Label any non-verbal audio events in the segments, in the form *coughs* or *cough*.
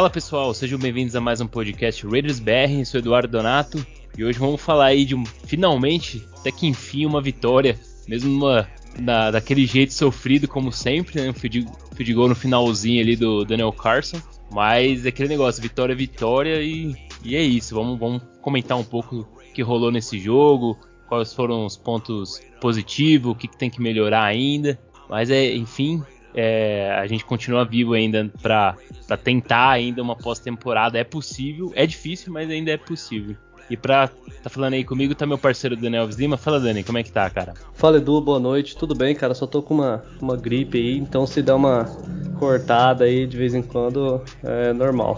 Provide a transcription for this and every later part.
Fala pessoal, sejam bem-vindos a mais um podcast Raiders BR. Sou Eduardo Donato e hoje vamos falar aí de um, finalmente, até que enfim, uma vitória, mesmo uma, daquele jeito sofrido como sempre, né? Um field goal no finalzinho ali do Daniel Carson. Mas é aquele negócio, vitória vitória e, e é isso. Vamos, vamos comentar um pouco o que rolou nesse jogo, quais foram os pontos positivos, o que, que tem que melhorar ainda. Mas é, enfim, é, a gente continua vivo ainda para tentar ainda uma pós-temporada. É possível, é difícil, mas ainda é possível. E pra tá falando aí comigo tá meu parceiro Daniel Alves Lima. Fala, Dani, como é que tá, cara? Fala, Edu, boa noite. Tudo bem, cara? Só tô com uma, uma gripe aí, então se dá uma cortada aí de vez em quando é normal.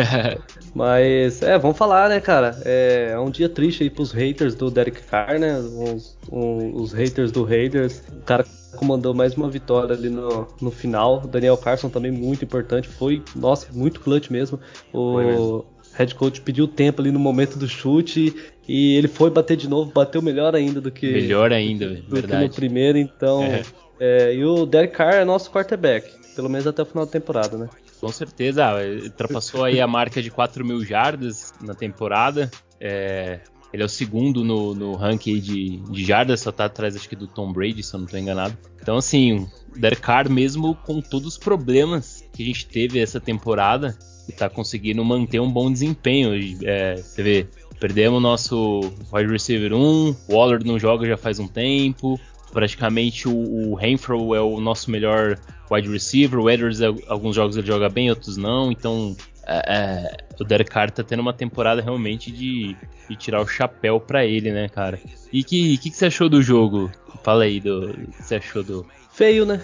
*laughs* Mas, é, vamos falar, né, cara? É, é, um dia triste aí pros haters do Derek Carr, né? Os, os haters do Raiders. O cara comandou mais uma vitória ali no, no final. O Daniel Carson também muito importante. Foi, nossa, muito clutch mesmo. O head coach pediu tempo ali no momento do chute e ele foi bater de novo, bateu melhor ainda do que. Melhor ainda, do verdade. Que no primeiro, então. É. É, e o Derek Carr é nosso quarterback, pelo menos até o final da temporada, né? Com certeza, ah, ultrapassou aí a marca de 4 mil jardas na temporada. É, ele é o segundo no, no ranking de, de jardas, só tá atrás acho que do Tom Brady, se eu não tô enganado. Então, assim, o Derek Carr, mesmo com todos os problemas que a gente teve essa temporada, tá conseguindo manter um bom desempenho. É, você vê, perdemos nosso wide receiver 1, Waller não joga já faz um tempo, praticamente o, o Renfro é o nosso melhor wide receiver, o Edwards alguns jogos ele joga bem, outros não, então é, é, o Derek Carr tá tendo uma temporada realmente de, de tirar o chapéu para ele, né, cara? E que, que, que você achou do jogo? Fala aí do que você achou do. Feio, né?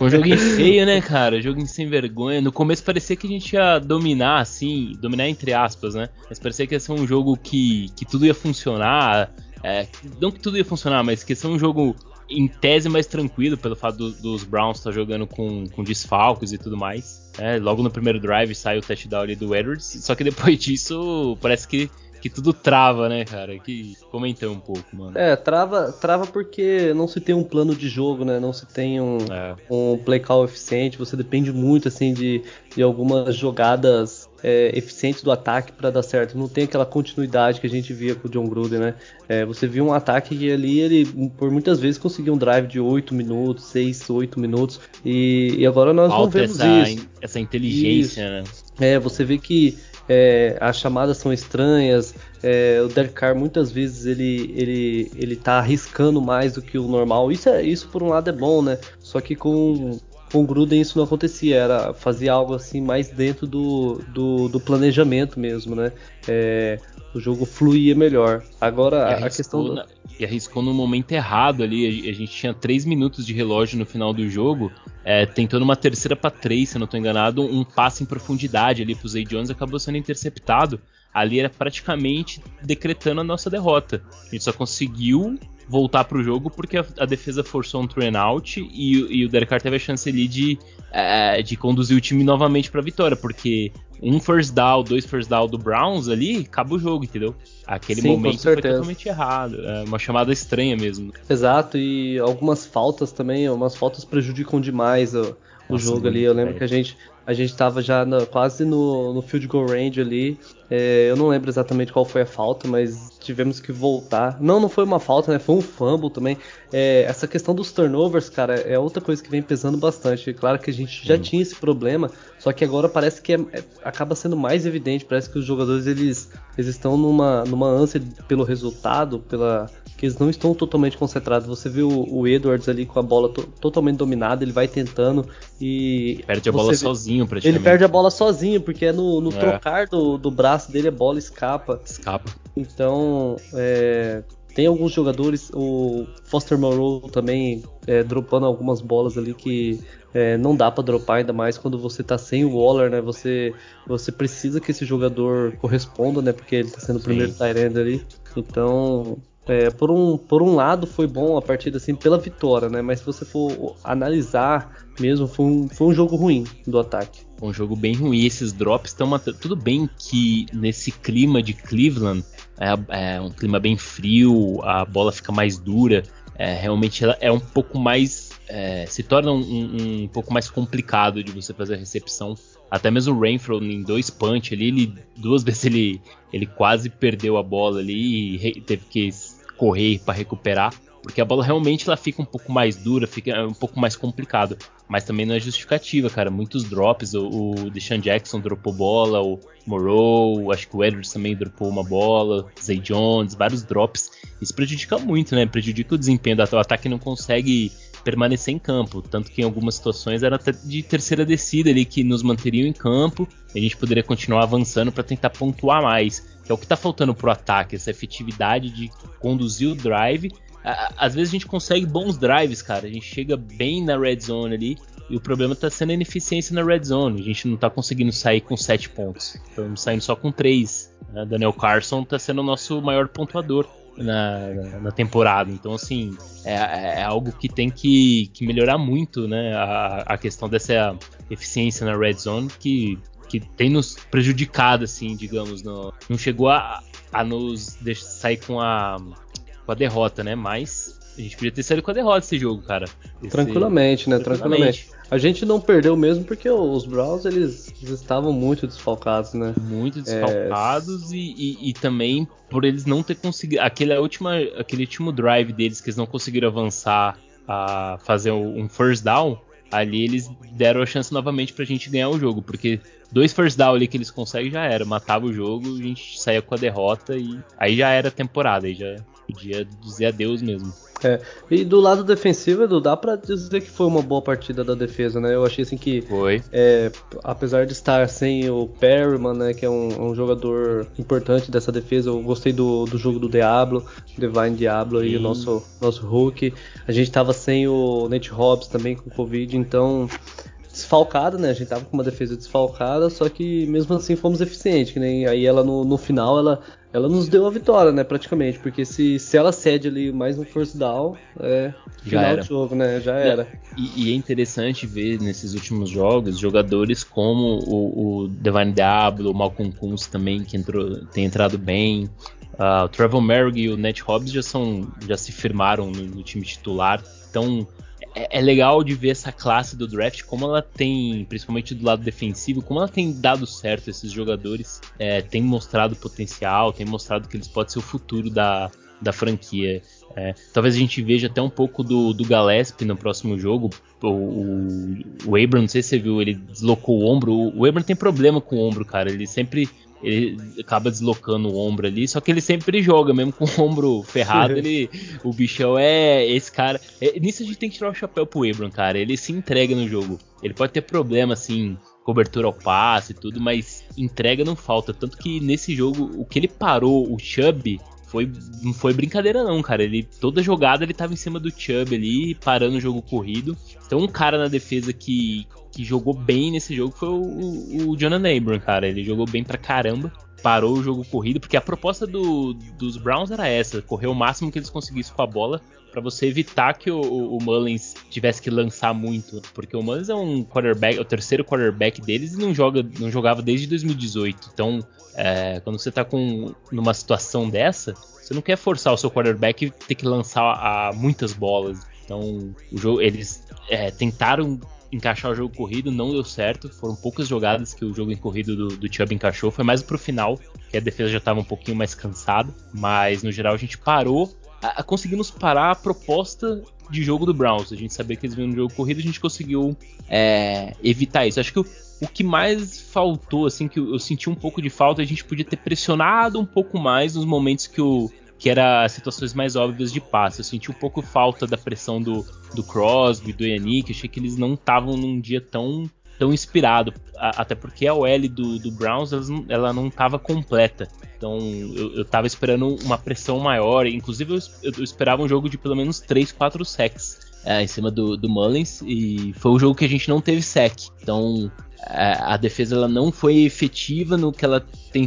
um joguinho feio, né, cara? Joguinho sem vergonha. No começo parecia que a gente ia dominar, assim, dominar entre aspas, né? Mas parecia que ia ser um jogo que, que tudo ia funcionar. É, não que tudo ia funcionar, mas que ia ser um jogo em tese mais tranquilo, pelo fato do, dos Browns estar tá jogando com, com desfalques e tudo mais. É, logo no primeiro drive sai o touchdown ali do Edwards, só que depois *laughs* disso parece que que tudo trava, né, cara? Que comentei um pouco, mano. É, trava, trava porque não se tem um plano de jogo, né? Não se tem um, é. um play call eficiente. Você depende muito, assim, de, de algumas jogadas é, eficientes do ataque para dar certo. Não tem aquela continuidade que a gente via com o John Gruden, né? É, você viu um ataque que ali ele por muitas vezes conseguia um drive de 8 minutos, 6, 8 minutos e, e agora nós Falta não vemos essa, isso. Essa inteligência, isso. né? É, você vê que é, as chamadas são estranhas. É, o Derek Carr muitas vezes ele, ele, ele tá arriscando mais do que o normal. Isso, é, isso por um lado é bom, né? Só que com, com o Gruden isso não acontecia, era fazer algo assim mais dentro do, do, do planejamento mesmo, né? É, o jogo fluía melhor. Agora a questão. Do... Na, e arriscou no momento errado ali. A, a, gente tinha 3 minutos de relógio no final do jogo. É, tentando uma terceira para 3, se eu não estou enganado, um passe em profundidade ali pro Zay Jones acabou sendo interceptado. Ali era praticamente decretando a nossa derrota. A gente só conseguiu voltar pro jogo porque a, a defesa forçou um turn out e, e, o Derek Carr teve a chance ali de, é, de conduzir o time novamente pra vitória, porque um first down, dois first down do Browns ali, acaba o jogo, entendeu? Aquele Sim, momento foi totalmente errado. É uma chamada estranha mesmo. Exato, e algumas faltas também, algumas faltas prejudicam demais o, jogo ali. Eu lembro que a gente a gente estava já na, quase no, no, field goal range ali. É, eu não lembro exatamente qual foi a falta, mas tivemos que voltar. Não, não foi uma falta, né? Foi um fumble também. É, essa questão dos turnovers, cara, é outra coisa que vem pesando bastante. Claro que a gente já tinha esse problema, só que agora parece que é, é, acaba sendo mais evidente. Parece que os jogadores eles, eles estão numa, numa ânsia pelo resultado, pela que eles não estão totalmente concentrados. Você viu o, Edwards ali com a bola to, totalmente dominada, ele vai tentando e. Perde a bola vê, sozinho, praticamente. Ele perde a bola sozinho, porque é no, no é. trocar do, do braço dele a bola escapa. Escapa. Então, é, tem alguns jogadores, o Foster Moreau também é, dropando algumas bolas ali que é, não dá para dropar, ainda mais quando você tá sem o Waller, né? Você, você precisa que esse jogador corresponda, né? Porque ele tá sendo o primeiro Tyrande ali. Então, é, por, um, por um lado foi bom a partida assim pela vitória, né? Mas se você for analisar mesmo, foi um, foi um jogo ruim do ataque. Um jogo bem ruim. Esses drops estão tudo bem que nesse clima de Cleveland é, é, um clima bem frio, a bola fica mais dura. É, realmente ela é um pouco mais é, se torna um, um, um, pouco mais complicado de você fazer a recepção. Até mesmo o Rainford em dois punch ali, ele, duas *laughs* vezes ele, ele quase perdeu a bola ali e teve que correr para recuperar. Porque a bola realmente ela fica um pouco mais dura, fica um pouco mais complicado. Mas também não é justificativa, cara. Muitos drops. O, o Deshaun Jackson dropou bola, o Moreau, acho que o Edwards também dropou uma bola, Zay Jones, vários drops. Isso prejudica muito, né? Prejudica o desempenho do ataque. Não consegue permanecer em campo. Tanto que em algumas situações era até de terceira descida ali que nos manteriam em campo. A gente poderia continuar avançando para tentar pontuar mais. Que é o que está faltando pro ataque, essa efetividade de conduzir o drive às vezes a gente consegue bons drives, cara. A gente chega bem na red zone ali. E o problema tá sendo a ineficiência na red zone. A gente não tá conseguindo sair com 7 pontos. Estamos saindo só com 3. Né? Daniel Carson tá sendo o nosso maior pontuador na, na, na temporada. Então, assim, é, é, algo que tem que, que melhorar muito, né? A, a, questão dessa eficiência na red zone que, que tem nos prejudicado, assim, digamos. No, não chegou a, a nos deixar sair com a com a derrota, né? Mas a gente podia ter saído com a derrota esse jogo, cara. Esse... Tranquilamente, né? Tranquilamente. A gente não perdeu mesmo porque os Browns eles, eles estavam muito desfalcados, né? Muito desfalcados é... e, e, e, também por eles não ter conseguido aquele última, aquele último drive deles que eles não conseguiram avançar a fazer um first down. Ali eles deram a chance novamente pra gente ganhar o jogo, porque dois first down ali que eles conseguem já era, matava o jogo, a gente saía com a derrota e aí já era temporada, aí já podia dizer adeus mesmo. É, e do lado defensivo, Edu, dá pra dizer que foi uma boa partida da defesa, né? Eu achei assim que. Foi. É, apesar de estar sem o Perryman, né? Que é um, um, jogador importante dessa defesa, eu gostei do, do jogo do Diablo, Divine Diablo aí, o nosso, nosso Hulk. A gente tava sem o Nate Hobbs também com Covid, então desfalcada, né? A gente tava com uma defesa desfalcada, só que mesmo assim fomos eficientes, que nem aí ela no, no final ela, ela nos deu a vitória, né? Praticamente, porque se, se ela cede ali mais um first down, é final Já era. do jogo, né? Já era. E, e, é interessante ver nesses últimos jogos jogadores como o, o Devine Diablo, o Malcolm Kunz também, que entrou, tem entrado bem. Uh, o Trevor Merrick e o Nate Hobbs já, são, já se firmaram no, no time titular. Então, é, é, legal de ver essa classe do draft, como ela tem, principalmente do lado defensivo, como ela tem dado certo esses jogadores, é, tem mostrado potencial, tem mostrado que eles podem ser o futuro da, da franquia. É, talvez a gente veja até um pouco do, do Gillespie no próximo jogo. O, o, o Abram, não sei se você viu, ele deslocou o ombro. O, o Abram tem problema com o ombro, cara. Ele sempre ele acaba deslocando o ombro ali, só que ele sempre joga, mesmo com o ombro ferrado, *laughs* ele, o bichão é esse cara. É, nisso a gente tem que tirar o chapéu pro Ebron, cara. Ele se entrega no jogo. Ele pode ter problema, assim, cobertura ao passe e tudo, mas entrega não falta. Tanto que nesse jogo, o que ele parou o Chubb foi, não foi brincadeira não, cara. Ele toda jogada ele tava em cima do Chubb ali, parando o jogo corrido. Então um cara na defesa que, que jogou bem nesse jogo foi o, o, o Jonathan Abram, cara. Ele jogou bem pra caramba. Parou o jogo corrido, porque a proposta do, dos Browns era essa: correr o máximo que eles conseguissem com a bola, para você evitar que o, o, Mullins tivesse que lançar muito. Porque o Mullins é um quarterback, é o terceiro quarterback deles e não, joga, não jogava desde 2018. Então, é, quando você tá com, numa situação dessa, você não quer forçar o seu quarterback ter que lançar a, muitas bolas. Então, o jogo, eles é, tentaram encaixar o jogo corrido, não deu certo. Foram poucas jogadas que o jogo corrido do, do Chubb encaixou. Foi mais pro final, que a defesa já estava um pouquinho mais cansada. Mas no geral a gente parou. A, a, conseguimos parar a proposta de jogo do Browns. A gente sabia que eles vinham no jogo corrido, a gente conseguiu é, evitar isso. Acho que o, o que mais faltou, assim, que eu, eu senti um pouco de falta, a gente podia ter pressionado um pouco mais nos momentos que o, que era situações mais óbvias de passe. Eu senti um pouco falta da pressão do, do Crosby, do Yannick. Achei que eles não estavam num dia tão tão inspirado, até porque a OL do, do Browns ela não estava completa. Então eu, eu tava esperando uma pressão maior, inclusive eu, eu esperava um jogo de pelo menos 3, 4 sacks é, em cima do, do Mullins, e foi o jogo que a gente não teve sec. Então é, a defesa ela não foi efetiva no que ela tem,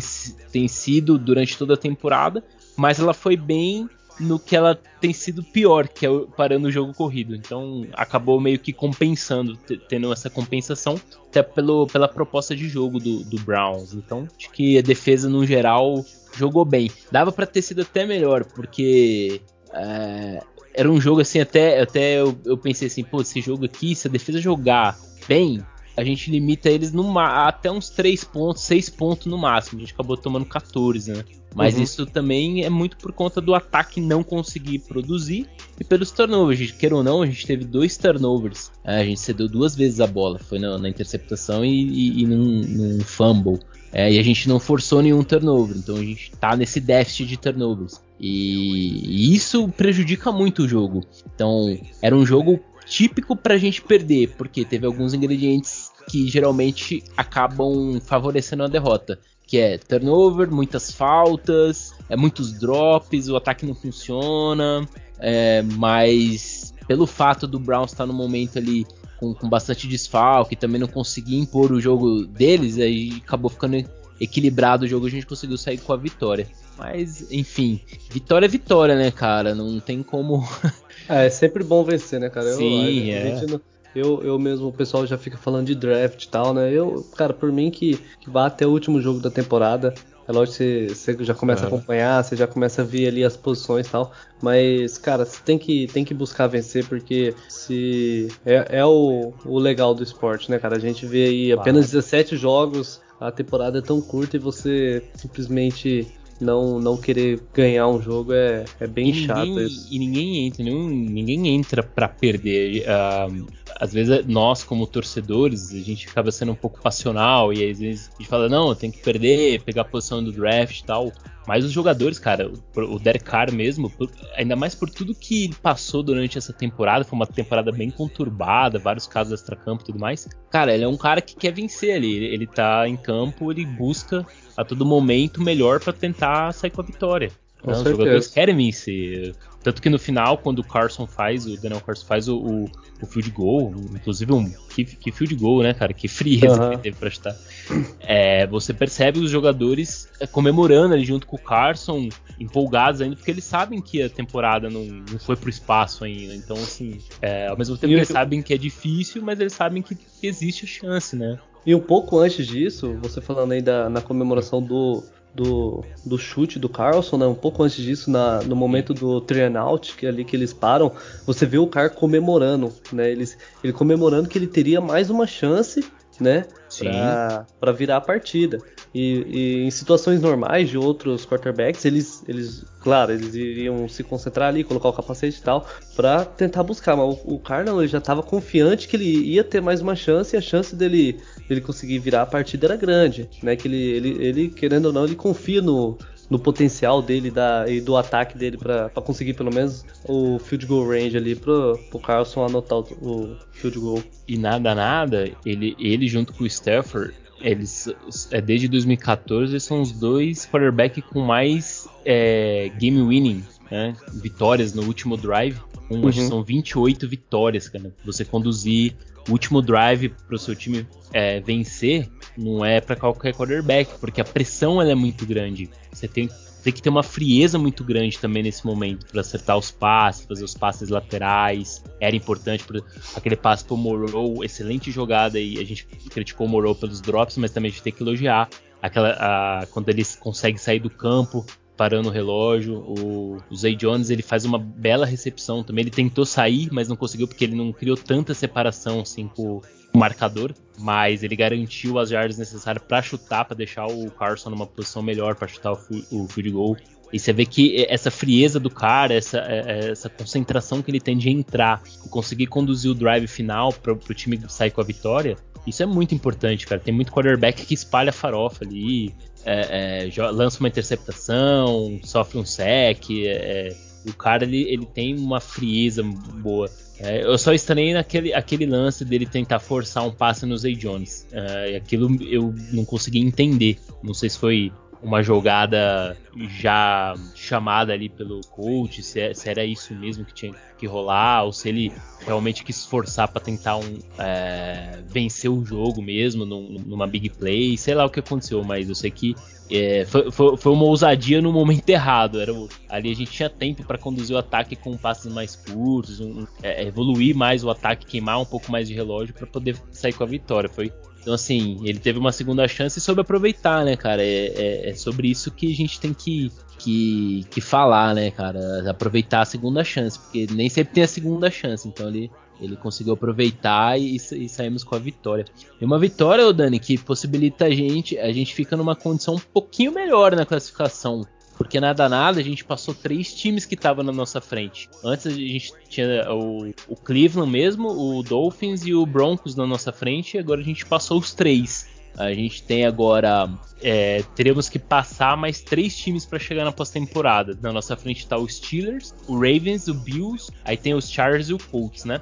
tem sido durante toda a temporada, mas ela foi bem no que ela tem sido pior, que é parando o jogo corrido. Então acabou meio que compensando, tendo essa compensação, até pelo, pela proposta de jogo do, do Browns. Então acho que a defesa no geral jogou bem. Dava para ter sido até melhor, porque é, era um jogo assim, até, até eu, eu pensei assim, pô, esse jogo aqui, se a defesa jogar bem, a gente limita eles numa, até uns 3 pontos, 6 pontos no máximo. A gente acabou tomando 14, né? Mas uhum. isso também é muito por conta do ataque não conseguir produzir e pelos turnovers. A gente, queira ou não, a gente teve dois turnovers. É, a gente cedeu duas vezes a bola. Foi na, na interceptação e, e, e num, num, fumble. É, e a gente não forçou nenhum turnover. Então a gente tá nesse déficit de turnovers. E, e isso prejudica muito o jogo. Então era um jogo típico pra gente perder, porque teve alguns ingredientes que geralmente acabam favorecendo a derrota que é turnover, muitas faltas, é muitos drops, o ataque não funciona, é, mas pelo fato do Browns estar no momento ali com, com bastante desfalque, também não conseguir impor o jogo deles, aí acabou ficando equilibrado o jogo, a gente conseguiu sair com a vitória. Mas, enfim, vitória é vitória, né, cara? Não tem como. *laughs* é, é sempre bom vencer, né, cara? Sim, eu, a, é. Não, eu, eu mesmo, o pessoal já fica falando de draft e tal, né? Eu, cara, por mim que, que vá até o último jogo da temporada. É lógico que você, você já começa a acompanhar, você já começa a ver ali as posições e tal. Mas, cara, você tem que, tem que buscar vencer, porque se é, é o, o legal do esporte, né, cara? A gente vê aí apenas 17 jogos, a temporada é tão curta e você simplesmente não, não querer ganhar um jogo é, é bem e chato ninguém. E ninguém entra, ninguém entra para perder. Uh, às vezes nós, como torcedores, a gente acaba sendo um pouco passional e às vezes a gente fala, não, tem que perder, pegar a posição do draft e tal. Mas os jogadores, cara, o Derek Carr mesmo, ainda mais por tudo que passou durante essa temporada, foi uma temporada bem conturbada, vários casos extra-campo e tudo mais. Cara, ele é um cara que quer vencer ali. Ele, ele tá em campo, ele busca a todo momento melhor para tentar sair com a vitória. Os jogadores querem vencer. Tanto que no final, quando o Carson faz, o Daniel Carson faz o, o, o field goal, inclusive um que, que, field goal, né, cara? Que frieza uhum. que teve pra chutar. É, você percebe os jogadores é, comemorando ali junto com o Carson, empolgados ainda, porque eles sabem que a temporada não, não foi pro espaço ainda. Então, assim, é, ao mesmo tempo que eles sabem que é difícil, mas eles sabem que, que existe a chance, né? E um pouco antes disso, você falando aí da, na comemoração do, do, do chute do Carlson, né? Um pouco antes disso, na, no momento do three out, que é ali que eles param, você vê o cara comemorando, né? Eles, ele comemorando que ele teria mais uma chance, né? Para virar a partida. E, e, em situações normais de outros quarterbacks, eles, eles, claro, eles iriam se concentrar ali, colocar o capacete e tal, para tentar buscar. Mas o, o Cardinal ele já estava confiante que ele ia ter mais uma chance e a chance dele, dele conseguir virar a partida era grande, né? Que ele, ele, ele querendo ou não, ele confia no, no potencial dele da, e do ataque dele para conseguir pelo menos o field goal range ali pro, pro Carlson anotar o, o field goal. E nada, nada, ele, ele junto com o Stafford eles, é, desde 2014, eles são os dois quarterbacks com mais é, game winning, né? Vitórias no último drive. Um, uhum. São 28 vitórias, cara. Você conduzir o último drive para o seu time é, vencer não é para qualquer quarterback, porque a pressão ela é muito grande. Você tem tem que ter uma frieza muito grande também nesse momento para acertar os passes, fazer os passes laterais. Era importante por aquele passe pro Morrow, excelente jogada e a gente criticou o Morrow pelos drops, mas também a gente tem que elogiar aquela a, quando ele consegue sair do campo parando o relógio. O, o Zay Jones ele faz uma bela recepção também. Ele tentou sair, mas não conseguiu porque ele não criou tanta separação assim com o marcador, mas ele garantiu as yards necessárias para chutar, para deixar o Carson numa posição melhor para chutar o, field goal. E você vê que essa frieza do cara, essa, é, é, essa concentração que ele tem de entrar conseguir conduzir o drive final para o time sair com a vitória, isso é muito importante, cara. Tem muito quarterback que espalha farofa ali, é, é, lança uma interceptação, sofre um sec. É, o cara ele, ele tem uma frieza boa. É, eu só estranhei naquele aquele lance dele tentar forçar um passe no Zay Jones. É, aquilo eu não consegui entender. Não sei se foi uma jogada já chamada ali pelo coach, se, é, se, era isso mesmo que tinha que rolar, ou se ele realmente quis forçar para tentar um, é, vencer o jogo mesmo num, numa big play, sei lá o que aconteceu, mas eu sei que é, foi, foi, foi, uma ousadia no momento *laughs* errado. Era, ali a gente tinha tempo para conduzir o ataque com passes mais curtos, um, é, evoluir mais o ataque, queimar um pouco mais de relógio para poder sair com a vitória. Foi, Então, assim, ele teve uma segunda chance e soube aproveitar, né, cara? É, é, é sobre isso que a gente tem que, que, que falar, né, cara? Aproveitar a segunda chance, porque nem sempre tem a segunda chance. Então, ele, ele conseguiu aproveitar e, e, saímos com a vitória. E uma vitória, Dani, que possibilita a gente, a gente fica numa condição um pouquinho melhor na classificação. Porque nada nada, a gente passou três times que estavam na nossa frente. Antes a gente tinha o, o Cleveland mesmo, o Dolphins e o Broncos na nossa frente, e agora a gente passou os três. A gente tem agora. É, teremos que passar mais três times para chegar na pós-temporada. Na nossa frente está os Steelers, o Ravens, o Bills, aí tem os Chargers e o Colts, né?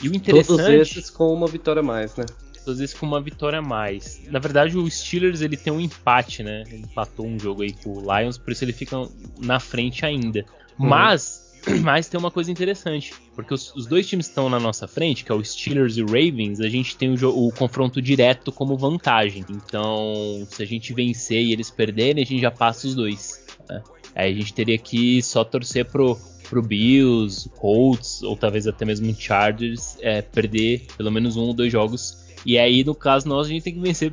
E o interessante. Todos esses com uma vitória a mais, né? Todos esses com uma vitória a mais. Na verdade, o Steelers ele tem um empate, né? Ele empatou um jogo aí com o Lions, por isso ele fica na frente ainda. Uhum. Mas *clears throat* mas tem uma coisa interessante, porque os, os, dois times que estão na nossa frente, que é o Steelers e o Ravens, a gente tem o, o, confronto direto como vantagem. Então, se a gente vencer e eles perderem, a gente já passa os dois. Né? Aí a gente teria que só torcer pro, pro Bills, Colts ou talvez até mesmo Chargers é, perder pelo menos um ou dois jogos. E aí, no caso nosso, a gente tem que vencer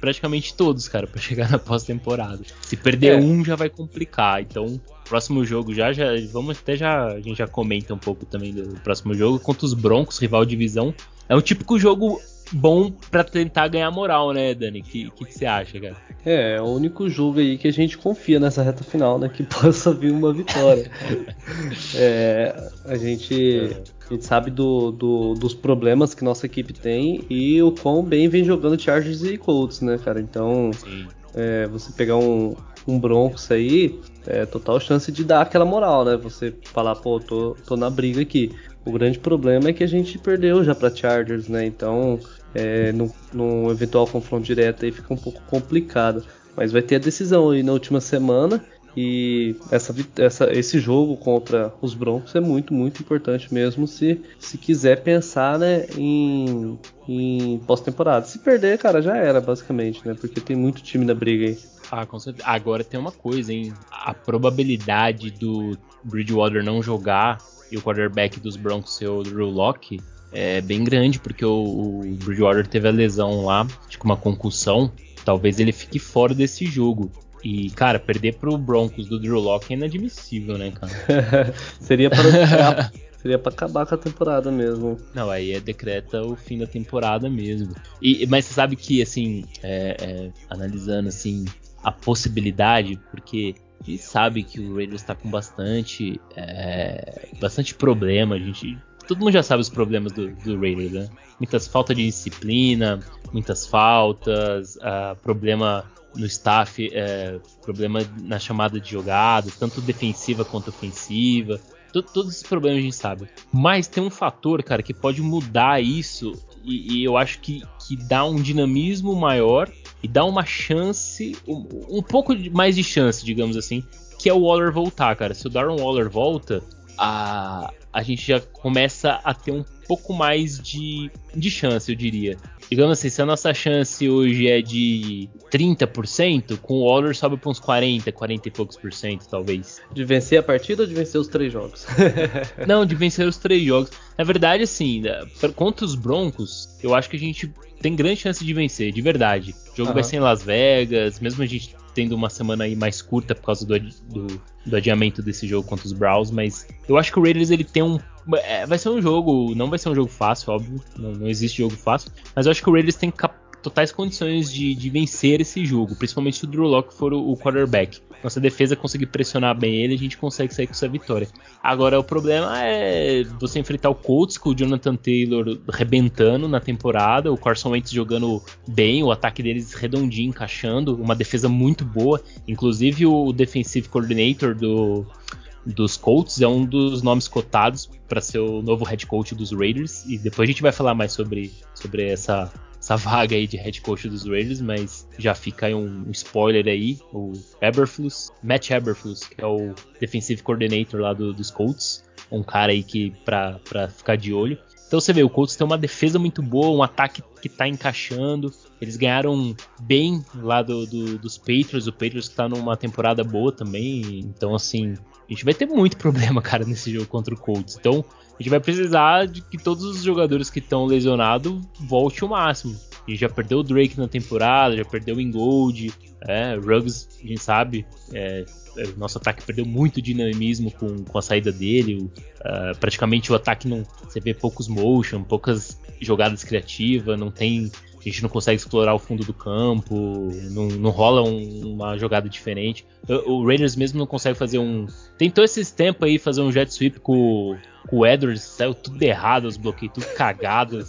praticamente todos, cara, para *laughs* chegar na pós-temporada. Se perder é. um, já vai complicar. Então, próximo jogo já, já vamos até já a gente já comenta um pouco também do próximo jogo contra os Broncos, rival de divisão. É um típico jogo bom para tentar ganhar moral, né, Dani? O que, que, que, você acha, cara? É, é o único jogo aí que a gente confia nessa reta final, né? Que *laughs* possa vir uma vitória. é, a gente, a gente sabe do, do, dos problemas que nossa equipe tem e o quão bem vem jogando Chargers e Colts, né, cara? Então, é, você pegar um, um Broncos aí, é total chance de dar aquela moral, né? Você falar, pô, tô, tô na briga aqui. O grande problema é que a gente perdeu já para Chargers, né? Então, é, num, num, eventual confronto direto aí fica um pouco complicado. Mas vai ter a decisão aí na última semana. E essa, essa, esse jogo contra os Broncos é muito, muito importante mesmo se, se quiser pensar né, em, em pós-temporada. Se perder, cara, já era, basicamente, né? Porque tem muito time na briga aí. Ah, com certeza. Agora tem uma coisa, hein? A probabilidade do Bridgewater não jogar e o quarterback dos Broncos ser o Drew Locke é bem grande, porque o, o Bridgewater teve a lesão lá, tipo uma concussão. Talvez ele fique fora desse jogo. E, cara, perder pro Broncos do Drew Locke é inadmissível, né, cara? *laughs* Seria para Seria pra acabar com a temporada mesmo. Não, aí é decreta o fim da temporada mesmo. E, mas você sabe que, assim, é, é, analisando assim, a possibilidade, porque a gente sabe que o Raiders está com bastante, é, bastante problema. A gente, todo mundo já sabe os problemas do, do Raiders, né? Muitas falta de disciplina, muitas faltas, uh, problema no staff, é, problema na chamada de jogada, tanto defensiva quanto ofensiva. Todos esses problemas a gente sabe. Mas tem um fator, cara, que pode mudar isso e, e eu acho que, que dá um dinamismo maior e dá uma chance, um, um pouco mais de chance, digamos assim, que é o Waller voltar, cara. Se o Darren Waller volta, a, a gente já começa a ter um pouco mais de, de chance, eu diria. Digamos assim, se a nossa chance hoje é de 30%, com o Waller sobe para uns 40, 40 e poucos por cento, talvez. De vencer a partida ou de vencer os três jogos? *laughs* *laughs* Não, de vencer os três jogos. Na verdade, assim, né, contra os Broncos, eu acho que a gente tem grande chance de vencer, de verdade. O jogo uhum. vai ser em Las Vegas, mesmo a gente tendo uma semana aí mais curta por causa do, do, do, adiamento desse jogo contra os Browns, mas eu acho que o Raiders ele tem um. É, vai ser um jogo. Não vai ser um jogo fácil, óbvio. Não, não existe jogo fácil. Mas eu acho que o Raiders tem cap totais condições de, de, vencer esse jogo, principalmente se o Drew Locke for o, o quarterback. Nossa defesa conseguir pressionar bem ele, a gente consegue sair com essa vitória. Agora, o problema é você enfrentar o Colts com o Jonathan Taylor rebentando na temporada, o Carson Wentz jogando bem, o ataque deles redondinho, encaixando, uma defesa muito boa. Inclusive, o defensive coordinator do, dos Colts é um dos nomes cotados para ser o novo head coach dos Raiders. E depois a gente vai falar mais sobre, sobre essa essa vaga aí de head coach dos Raiders, mas já fica aí um, um spoiler aí, o Eberflus, Matt Eberflus, que é o defensive coordinator lá do, dos Colts, um cara aí que pra ficar de olho. Então você vê, o Colts tem uma defesa muito boa, um ataque que tá encaixando. Eles ganharam bem lá do, do, dos Patriots, o Patriots que tá numa temporada boa também. Então, assim, a gente vai ter muito *laughs* problema, cara, nesse jogo contra o Colts. Então, a gente vai precisar de que todos os jogadores que estão lesionados voltem o máximo. A gente já perdeu o Drake na temporada, já perdeu o Ingold, é, Ruggs, a gente sabe, é, é, nosso ataque perdeu muito dinamismo com, com a saída dele. Uh, praticamente o ataque não. Você vê poucos motion, poucas jogadas criativas, não tem. A gente não consegue explorar o fundo do campo, não, não rola um, uma jogada diferente. O, o, Raiders mesmo não consegue fazer um. Tentou esses tempos aí fazer um jet sweep com, com o Edwards, saiu tudo errado, os bloqueios tudo cagado.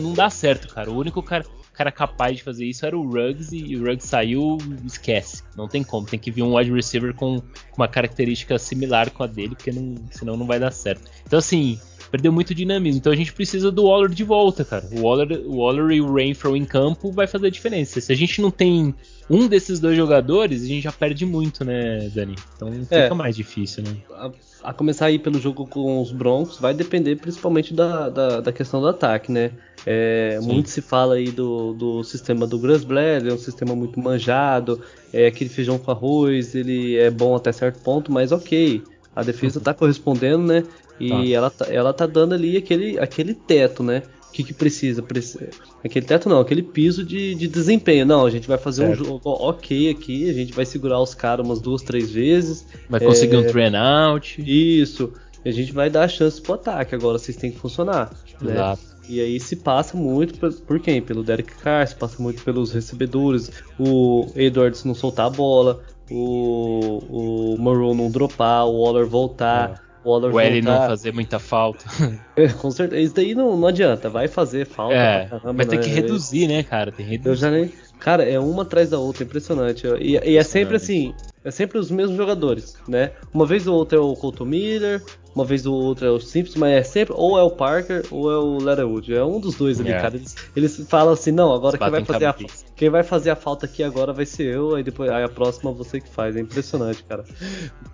Não dá certo, cara. O único cara cara capaz de fazer isso era o Ruggs e o Ruggs saiu, esquece. Não tem como, tem que vir um wide receiver com uma característica similar com a dele, porque não, senão não vai dar certo. Então assim, perdeu muito dinamismo. Então a gente precisa do Waller de volta, cara. O Waller, o Waller e o Rainfro em campo vai fazer a diferença. Se a gente não tem um desses dois jogadores, a gente já perde muito, né, Dani? Então fica é, mais difícil, né? A, a, começar aí pelo jogo com os Broncos vai depender principalmente da, da, da questão do ataque, né? É, muito se fala aí do, do sistema do Grasblad, é um sistema muito manjado, é aquele feijão com arroz, ele é bom até certo ponto, mas ok, a defesa está *laughs* correspondendo, né? E tá. ela, tá, ela tá dando ali aquele, aquele teto, né? O que, que precisa? precisa? Aquele teto não, aquele piso de, de desempenho. Não, a gente vai fazer certo. um jogo ok aqui, a gente vai segurar os caras umas duas, três vezes. Vai conseguir é, um train out. Isso. A gente vai dar chance pro ataque, agora vocês têm que funcionar. Né? Exato. E aí se passa muito por, por, quem? Pelo Derek Carr, se passa muito pelos recebedores, o Edwards não soltar a bola, o, o Monroe não dropar, o Waller voltar. É. O, Waller o L não fazer muita falta. *laughs* É, com certeza. Isso daí não, não adianta, vai fazer falta. É, caramba, vai ter né? que reduzir, né, cara? Tem reduzir. Eu já nem. Cara, é uma atrás da outra, impressionante. E, e é sempre assim, é sempre os mesmos jogadores, né? Uma vez ou outra é o Colton Miller, uma vez ou outra é o Simpson, mas é sempre ou é o Parker ou é o Leatherwood. É um dos dois ali, yeah. cara. Eles, eles, falam assim, não, agora quem vai, fazer a, quem vai fazer a falta aqui agora vai ser eu, aí depois aí a próxima você que faz. É impressionante, cara.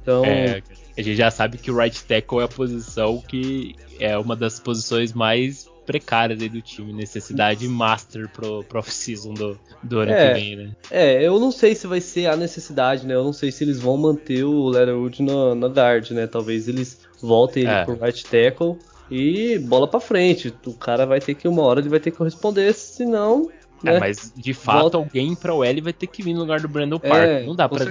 Então. É, a gente já sabe que o right tackle é a posição que é uma das posições mais precárias aí do time, necessidade master pro, pro off-season do, do ano é, que vem, né? É, eu não sei se vai ser a necessidade, né? Eu não sei se eles vão manter o Leatherwood na, na guard, né? Talvez eles voltem ele é. pro right tackle e bola para frente. O cara vai ter que, uma hora ele vai ter que corresponder, senão é, né? mas de fato Volta... alguém para o L vai ter que vir no lugar do Brandon Parker. É, não dá para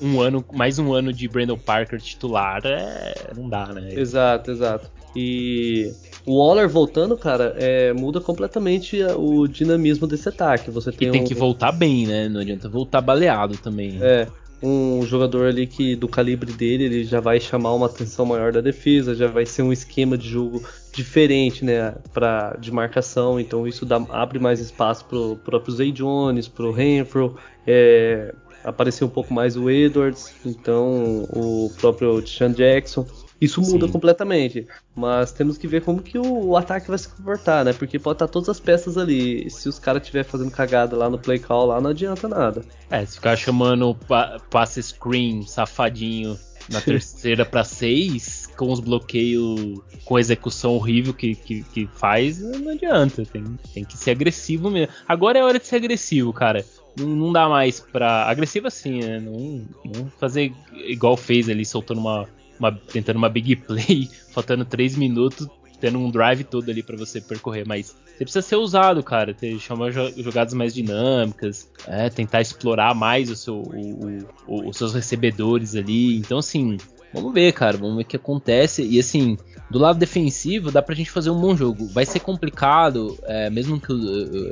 um ano, mais um ano de Brandon Parker titular, é, não dá, né? Exato, exato. E o Waller voltando, cara, é, muda completamente o dinamismo desse ataque. Você tem e tem um... que voltar bem, né? Não adianta voltar baleado também. É um jogador ali que do calibre dele ele já vai chamar uma atenção maior da defesa, já vai ser um esquema de jogo diferente, né, para de marcação. Então isso dá, abre mais espaço pro próprio Zay Jones, pro Renfro, é, apareceu um pouco mais o Edwards, então o próprio Deshaun Jackson. Isso muda Sim. completamente. Mas temos que ver como que o, ataque vai se comportar, né? Porque pode estar todas as peças ali. Se os caras estiverem fazendo cagada lá no play call, lá não adianta nada. É, se ficar chamando pa passe screen safadinho na *laughs* terceira para seis, com os bloqueios, com a execução horrível que, que, que, faz, não adianta. Tem, tem que ser agressivo mesmo. Agora é hora de ser agressivo, cara. Não, não dá mais pra. Agressivo assim, né? Não, não fazer igual fez ali, soltando uma uma, tentando uma big play, *laughs* faltando 3 minutos, tendo um drive todo ali para você percorrer, mas você precisa ser usado, cara, ter, chamar jogadas mais dinâmicas, é, tentar explorar mais o seu, o, o, os seus recebedores ali. Então, assim, vamos ver, cara, vamos ver o que acontece. E assim, do lado defensivo, dá pra gente fazer um bom jogo. Vai ser complicado, é, mesmo que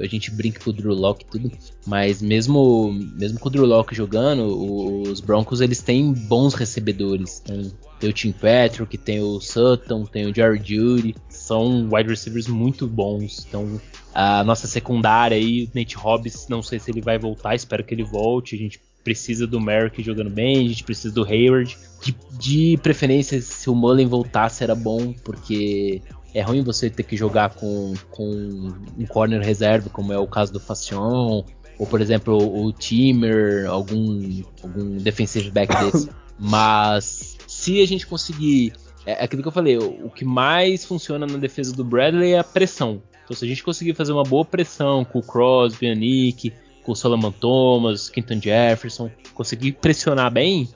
a gente brinque com o Drew Locke e tudo, mas mesmo, mesmo com o Drew Locke jogando, os Broncos eles têm bons recebedores. Então, tem o Tim Patrick, tem o Sutton, tem o Jerry Judy. São wide receivers muito bons. Então, a nossa secundária aí, o Nate Hobbs, não sei se ele vai voltar, espero que ele volte. A gente precisa do Merrick jogando bem, a gente precisa do Hayward. De, de preferência, se o Mullen voltasse era bom, porque é ruim você ter que jogar com, com um corner reserva, como é o caso do Facion, ou por exemplo o Timmer, algum, algum defensive back *coughs* desse. Mas se a gente conseguir. É, é aquilo que eu falei, o, o, que mais funciona na defesa do Bradley é a pressão. Então, se a gente conseguir fazer uma boa pressão com o Crosby, a Nick, com o Solomon Thomas, Quinton Jefferson, conseguir pressionar bem,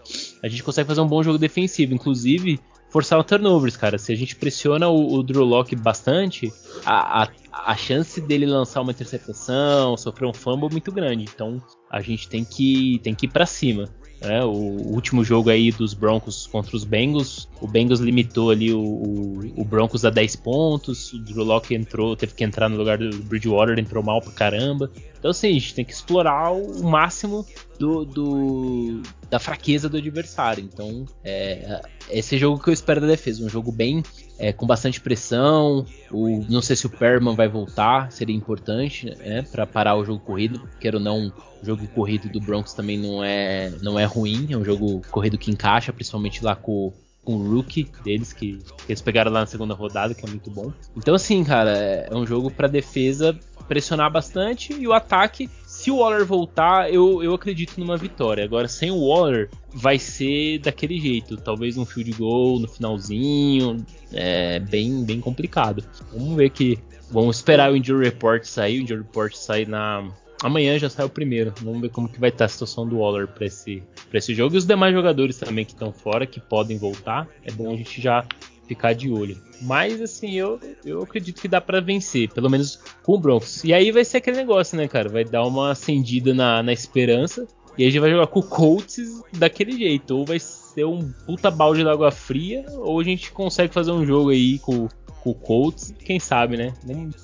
a gente consegue fazer um bom jogo defensivo. Inclusive, forçar o turnovers, cara. Se a gente pressiona o, o Drew Locke bastante, a, a, a chance dele lançar uma interceptação, sofrer um fumble é muito grande. Então a gente tem que, tem que ir para cima. Né? O, último jogo aí dos Broncos contra os Bengals, o Bengals limitou ali o, o, o, Broncos a 10 pontos, o Drew Locke entrou, teve que entrar no lugar do Bridgewater, entrou mal pra caramba. Então assim, a gente tem que explorar o máximo do, do da fraqueza do adversário. Então, é, esse é jogo que eu espero da defesa, um jogo bem é, com bastante pressão. O, não sei se o Perman vai voltar, seria importante né, para parar o jogo corrido. Quero ou não, o jogo corrido do Broncos também não é, não é ruim, é um jogo corrido que encaixa, principalmente lá com, com o rookie deles, que, que, eles pegaram lá na segunda rodada, que é muito bom. Então, assim, cara, é, é um jogo para defesa pressionar bastante e o ataque se o Waller voltar, eu, eu acredito numa vitória. Agora, sem o Waller, vai ser daquele jeito. Talvez um field goal no finalzinho. É bem, bem complicado. Vamos ver que. Vamos esperar o Injury Report sair. O Injury Report sair na. Amanhã já sai o primeiro. Vamos ver como que vai estar a situação do Waller para esse, esse jogo. E os demais jogadores também que estão fora, que podem voltar. É bom a gente já ficar de olho. Mas assim, eu, eu acredito que dá para vencer, pelo menos com o Broncos. E aí vai ser aquele negócio, né, cara? Vai dar uma acendida na, na esperança. E aí a gente vai jogar com o Colts daquele jeito. Ou vai ser um puta balde de água fria, ou a gente consegue fazer um jogo aí com, com o Colts, quem sabe, né?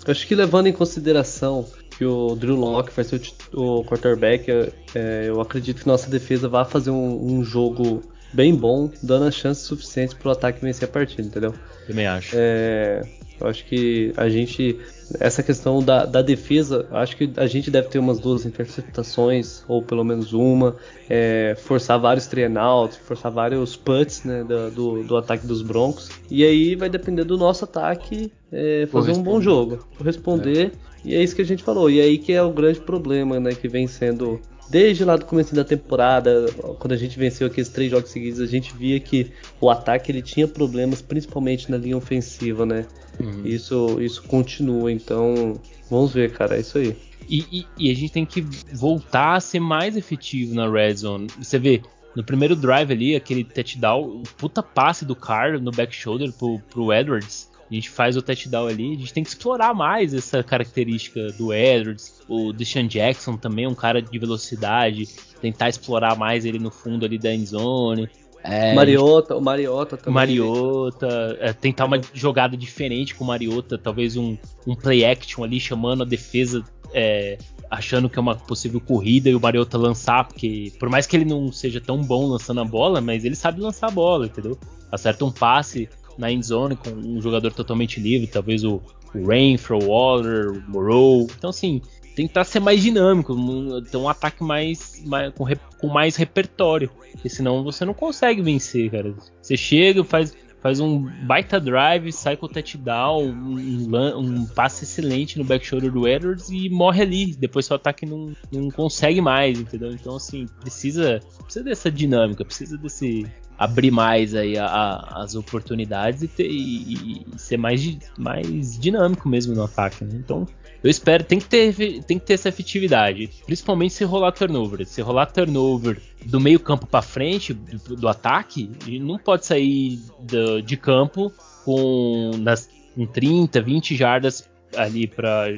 Acho que levando em consideração que o Drew Locke vai ser o, o quarterback, é, eu acredito que nossa defesa vai fazer um, um jogo bem bom, dando as chances suficientes para o ataque vencer a partida, entendeu? Também acho. É, eu acho que a gente. Essa questão da, da, defesa, acho que a gente deve ter umas duas interceptações, ou pelo menos uma, é, forçar vários trainouts, forçar vários putts né, do, do, do, ataque dos Broncos. E aí vai depender do nosso ataque é, fazer um bom jogo, responder. É. E é isso que a gente falou. E aí que é o grande problema né, que vem sendo Desde lá do começo da temporada, quando a gente venceu aqueles três jogos seguidos, a gente via que o ataque ele tinha problemas, principalmente na linha ofensiva, né? Uhum. Isso, isso continua, então vamos ver, cara, é isso aí. E, e, e, a gente tem que voltar a ser mais efetivo na red zone. Você vê, no primeiro drive ali, aquele touchdown, puta passe do Carr no back shoulder pro, pro Edwards a gente faz o touchdown ali, a gente tem que explorar mais essa característica do Edwards, o Deshaun Jackson também, um cara de velocidade, tentar explorar mais ele no fundo ali da endzone. É, Mariota, o Mariota também. Mariota, é, tentar uma jogada diferente com o Mariota, talvez um, um play action ali chamando a defesa, é, achando que é uma possível corrida e o Mariota lançar, porque por mais que ele não seja tão bom lançando a bola, mas ele sabe lançar a bola, entendeu? Acerta um passe na endzone com um jogador totalmente livre, talvez o, o Rainfro, o Waller, o Moreau. Então, assim, tentar ser mais dinâmico, ter um ataque mais, mais com, com, mais repertório, porque senão você não consegue vencer, cara. Você chega, faz, faz um baita drive, sai com o touchdown, um, um passe excelente no back shoulder do Edwards e morre ali. Depois seu ataque não, não consegue mais, entendeu? Então, assim, precisa, precisa dessa dinâmica, precisa desse, abrir mais aí a, a, as oportunidades e, ter, e, e, ser mais, mais dinâmico mesmo no ataque. Né? Então, eu espero, tem que, ter, tem que ter essa efetividade, principalmente se rolar turnover. Se rolar turnover do meio campo para frente do, do, ataque, não pode sair do, de campo com, nas, com 30, 20 jardas ali para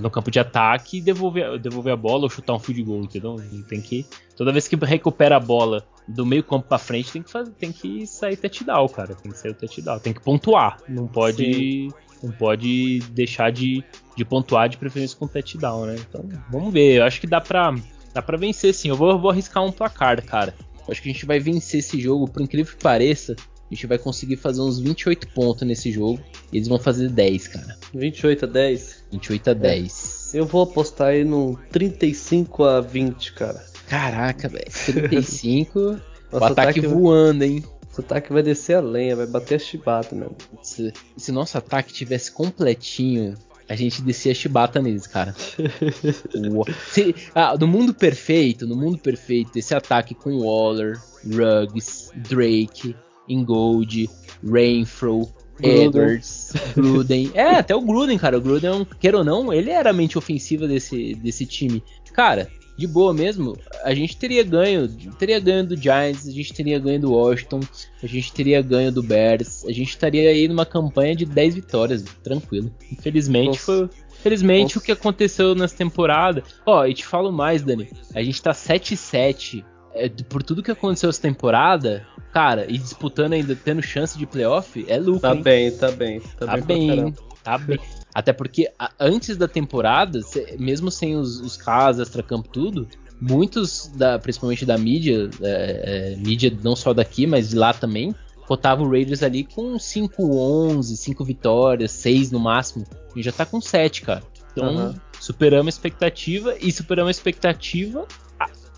no campo de ataque e devolver, devolver a bola ou chutar um field goal, entendeu? Tem que toda vez que recupera a bola do meio campo para frente tem que fazer, tem que sair touchdown, cara. Tem que sair o touchdown, tem que pontuar. Não pode, Sim. não pode deixar de, de pontuar de preferência com touchdown, né? Então, vamos ver. Eu acho que dá pra, dá pra vencer sim. Eu vou, vou arriscar um placar, cara. Eu acho que a gente vai vencer esse jogo, por incrível que pareça. A gente vai conseguir fazer uns 28 pontos nesse jogo. E eles vão fazer 10, cara. 28 a 10? 28 a 10. É. Eu vou apostar aí no 35 a 20, cara. Caraca, velho. 35. *laughs* o ataque, ataque voando, hein? Esse ataque vai descer a lenha, vai bater a chibata mesmo. Se, se nosso ataque tivesse completinho, a gente descia a chibata neles, cara. *laughs* se, ah, no mundo perfeito, no mundo perfeito, esse ataque com Waller, Ruggs, Drake, Ingold, Rainfro, Edwards, *laughs* Gruden. É, até o Gruden, cara. O Gruden, queira ou não, ele era a mente ofensiva desse, desse time. Cara, de boa mesmo, a gente teria ganho, teria ganho do Giants, a gente teria ganho do Washington, a gente teria ganho do Bears, a gente estaria aí numa campanha de 10 vitórias, tranquilo. Infelizmente Nossa. foi Infelizmente, Nossa. o que aconteceu nessa temporada. Ó, e te falo mais, Dani. A gente tá 7-7. É, por tudo que aconteceu essa temporada, cara, e disputando ainda, tendo chance de playoff, é lucro. Tá hein? bem, tá bem. Tá, tá bem, bem tá bem. Até porque a, antes da temporada, se, mesmo sem os, os casos, extracampo, tudo, muitos, da, principalmente da mídia, é, é, mídia não só daqui, mas de lá também, cotava o Raiders ali com 5-11, 5 vitórias, 6 no máximo. E já tá com 7, cara. Então, uhum. superamos a expectativa e superamos a expectativa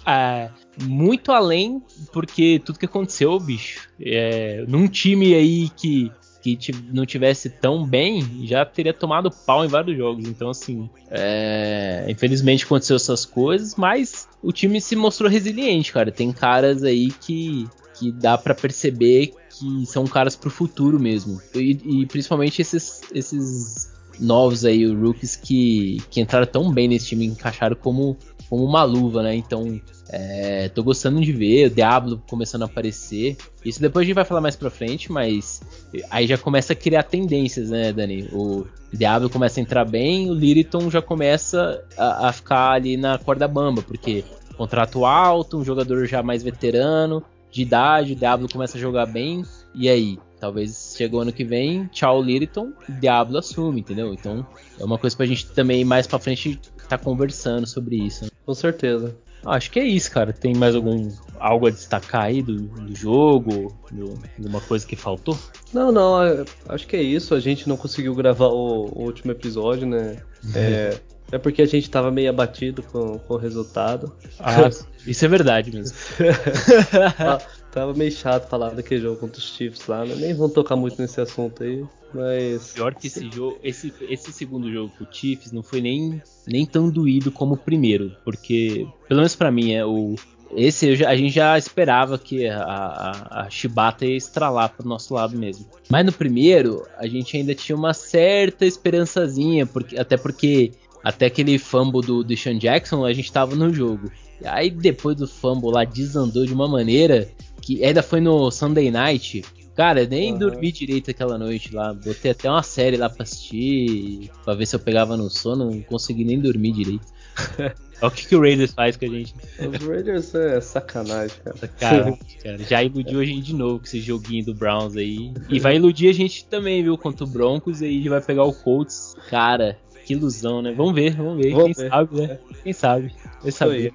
a, muito além, porque tudo que aconteceu, bicho, é, num time aí que que não tivesse tão bem, já teria tomado pau em vários jogos. Então, assim, é... infelizmente aconteceu essas coisas, mas o time se mostrou resiliente, cara. Tem caras aí que, que dá para perceber que são caras pro futuro mesmo. E, e, principalmente esses, esses novos aí, os rookies que, que entraram tão bem nesse time, encaixaram como, como uma luva, né? Então, é, tô gostando de ver o Diablo começando a aparecer. Isso depois a gente vai falar mais pra frente, mas aí já começa a criar tendências, né, Dani? O Diablo começa a entrar bem, o Liriton já começa a, a ficar ali na corda bamba, porque contrato alto, um jogador já mais veterano, de idade, o Diablo começa a jogar bem, e aí? Talvez chegou ano que vem, tchau Liriton, Diablo assume, entendeu? Então é uma coisa pra gente também mais pra frente tá conversando sobre isso. Né? Com certeza. Acho que é isso, cara. Tem mais algum algo a destacar aí do, do jogo? Do, alguma coisa que faltou? Não, não. É, acho que é isso. A gente não conseguiu gravar o, o último episódio, né? É, é porque a gente tava meio abatido com, com o resultado. Ah, isso é verdade mesmo. *laughs* *laughs* tava meio chato falar daquele jogo contra os Chiefs lá, né? Nem vamos tocar muito nesse assunto aí, mas. Pior que esse jogo, esse, esse segundo jogo com o Chiefs não foi nem, nem tão doído como o primeiro, porque, pelo menos para mim, é o. Esse a gente já esperava que a, a, a Shibata ia estralar pro nosso lado mesmo. Mas no primeiro, a gente ainda tinha uma certa esperançazinha, porque, até porque até aquele fumble do Deshaun Jackson, a gente tava no jogo. Aí depois do fumble lá desandou de uma maneira que ainda foi no Sunday Night. Cara, nem uhum. dormi direito aquela noite lá. Botei até uma série lá pra assistir, pra ver se eu pegava no sono. Não consegui nem dormir direito. Olha *laughs* o que, que o Raiders faz com a gente. Os Raiders é sacanagem, cara. Sacanagem, cara. Já iludiu a gente de novo com esse joguinho do Browns aí. E vai iludir a gente também, viu? Contra o Broncos. E aí vai pegar o Colts. Cara, que ilusão, né? Vamos ver, vamos ver. Vamos Quem ver. sabe, né? Quem sabe? Vai saber.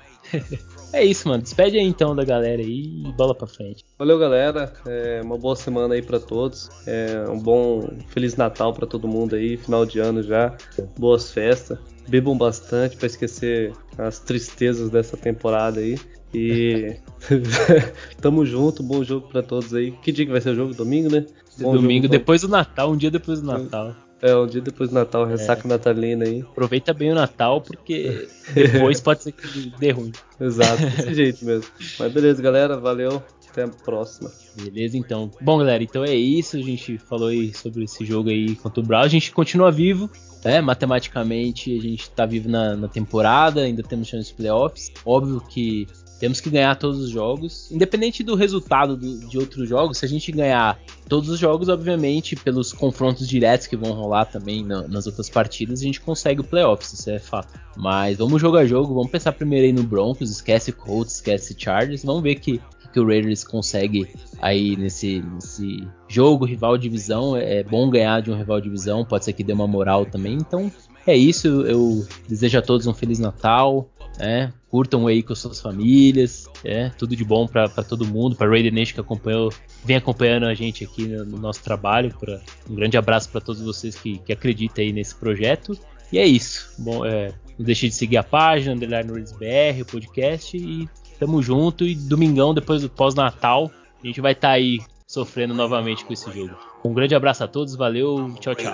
É isso, mano. Despede aí então da galera aí e bola pra frente. Valeu, galera. É uma boa semana aí para todos. É um bom Feliz Natal para todo mundo aí. Final de ano já. Boas festas. Bebam bastante para esquecer as tristezas dessa temporada aí. E *laughs* tamo junto, bom jogo para todos aí. Que dia que vai ser o jogo? Domingo, né? Bom Domingo, depois do Natal, um dia depois do Natal. É, um dia depois do Natal, ressaca é. natalina aí. Aproveita bem o Natal, porque depois pode ser que dê ruim. *laughs* Exato, desse jeito mesmo. Mas beleza, galera, valeu. Até a próxima. Beleza, então. Bom, galera, então é isso. A gente falou aí sobre esse jogo aí contra o Brawl. A gente continua vivo, né? Matematicamente, a gente tá vivo na, na temporada, ainda temos chance de playoffs. Óbvio que temos que ganhar todos os jogos. Independente do resultado do, de outros jogos, se a gente ganhar todos os jogos, obviamente, pelos confrontos diretos que vão rolar também na, nas outras partidas, a gente consegue o playoffs, isso é fato. Mas vamos jogo a jogo, vamos pensar primeiro aí no Broncos, esquece Colts, esquece Chargers, vamos ver que, que o Raiders consegue aí nesse, nesse jogo, rival de divisão. É, bom ganhar de um rival de divisão, pode ser que dê uma moral também. Então é isso, eu desejo a todos um Feliz Natal, é, curtam aí com suas famílias, é, tudo de bom para todo mundo, para Raider Nation que acompanhou, vem acompanhando a gente aqui no, no nosso trabalho, pra, um grande abraço para todos vocês que, que acreditam aí nesse projeto, e é isso, bom, é, não deixe de seguir a página, Underline BR, o podcast, e tamo junto, e domingão, depois do pós-natal, a gente vai estar tá aí sofrendo novamente com esse jogo. Um grande abraço a todos, valeu, tchau, tchau.